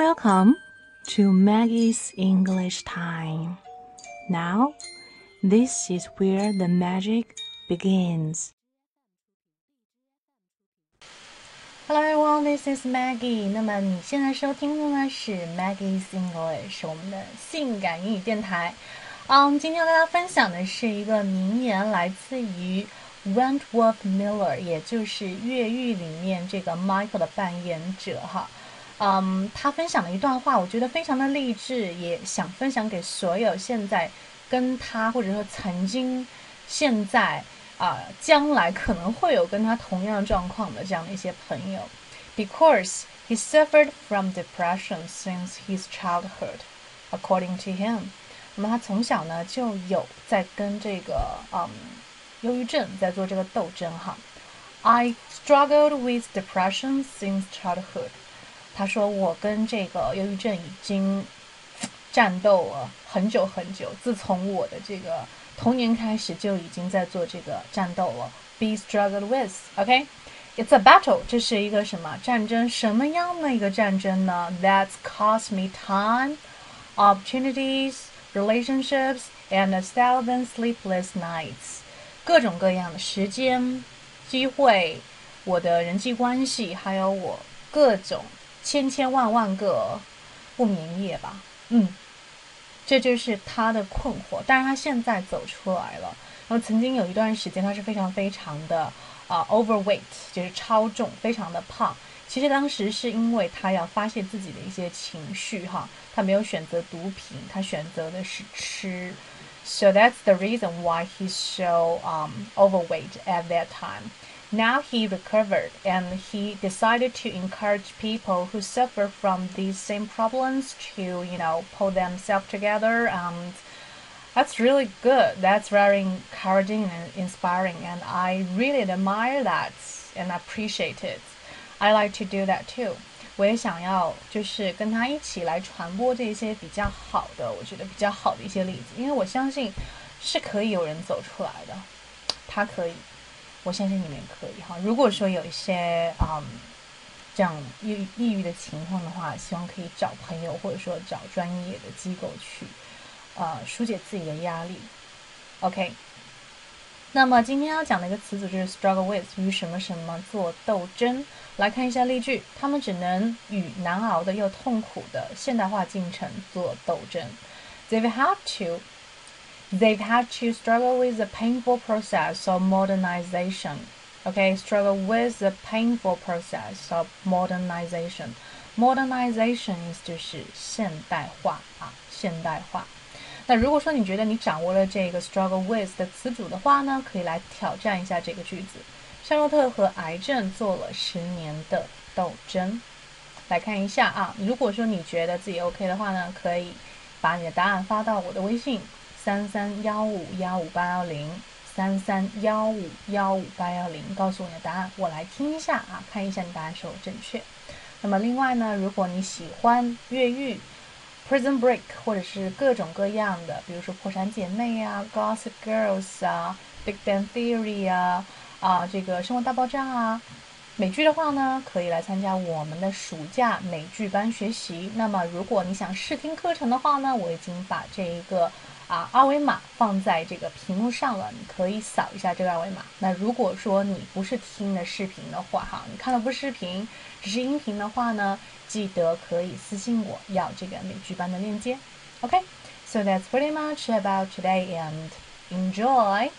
Welcome to Maggie's English Time. Now, this is where the magic begins. Hello everyone, this is Maggie. 那么你现在收听的呢是 Maggie's English，我们的性感英语电台。嗯，今天要跟大家分享的是一个名言，来自于 Wentworth Miller，也就是《越狱》里面这个 Michael 的扮演者哈。 嗯，他分享了一段话，我觉得非常的励志，也想分享给所有现在跟他或者说曾经、现在啊、将来可能会有跟他同样状况的这样的一些朋友。Because he suffered from depression since his childhood, according to him。那么他从小呢就有在跟这个嗯忧郁症在做这个斗争哈。I struggled with depression since childhood。他说：“我跟这个忧郁症已经战斗了很久很久，自从我的这个童年开始就已经在做这个战斗了。Be struggled with, OK? It's a battle，这是一个什么战争？什么样的一个战争呢？That's cost me time, opportunities, relationships, and a thousand sleepless nights。各种各样的时间、机会，我的人际关系，还有我各种。” 千千万万个不眠夜吧，嗯，这就是他的困惑。但是他现在走出来了。然后曾经有一段时间，他是非常非常的啊 overweight，就是超重，非常的胖。其实当时是因为他要发泄自己的一些情绪哈，他没有选择毒品，他选择的是吃。So that's the reason why he's so um overweight at that time. Now he recovered and he decided to encourage people who suffer from these same problems to, you know, pull themselves together and that's really good. That's very encouraging and inspiring and I really admire that and appreciate it. I like to do that too. 我也想要就是跟他一起来传播这些比较好的，我觉得比较好的一些例子，因为我相信是可以有人走出来的，他可以。 我相信你们可以哈。如果说有一些嗯这样抑抑郁的情况的话，希望可以找朋友或者说找专业的机构去呃疏解自己的压力。OK，那么今天要讲的一个词组就是 struggle with 与什么什么做斗争。来看一下例句：他们只能与难熬的又痛苦的现代化进程做斗争。They had to they've had to struggle with the painful process of modernization. Okay, struggle with the painful process of modernization. Modernization 意思就是现代化啊，现代化。那如果说你觉得你掌握了这个 struggle with 的词组的话呢，可以来挑战一下这个句子。夏洛特和癌症做了十年的斗争。来看一下啊，如果说你觉得自己 OK 的话呢，可以把你的答案发到我的微信。三三幺五幺五八幺零，三三幺五幺五八幺零，告诉我你的答案，我来听一下啊，看一下你答案是否正确。那么另外呢，如果你喜欢越狱、Prison Break 或者是各种各样的，比如说破产姐妹啊、Gossip Girls 啊、Big Bang Theory 啊、啊这个生活大爆炸啊，美剧的话呢，可以来参加我们的暑假美剧班学习。那么如果你想试听课程的话呢，我已经把这一个。啊，二维码放在这个屏幕上了，你可以扫一下这个二维码。那如果说你不是听的视频的话，哈，你看的不是视频，只是音频的话呢，记得可以私信我要这个美剧班的链接。OK，so that's pretty much about today and enjoy.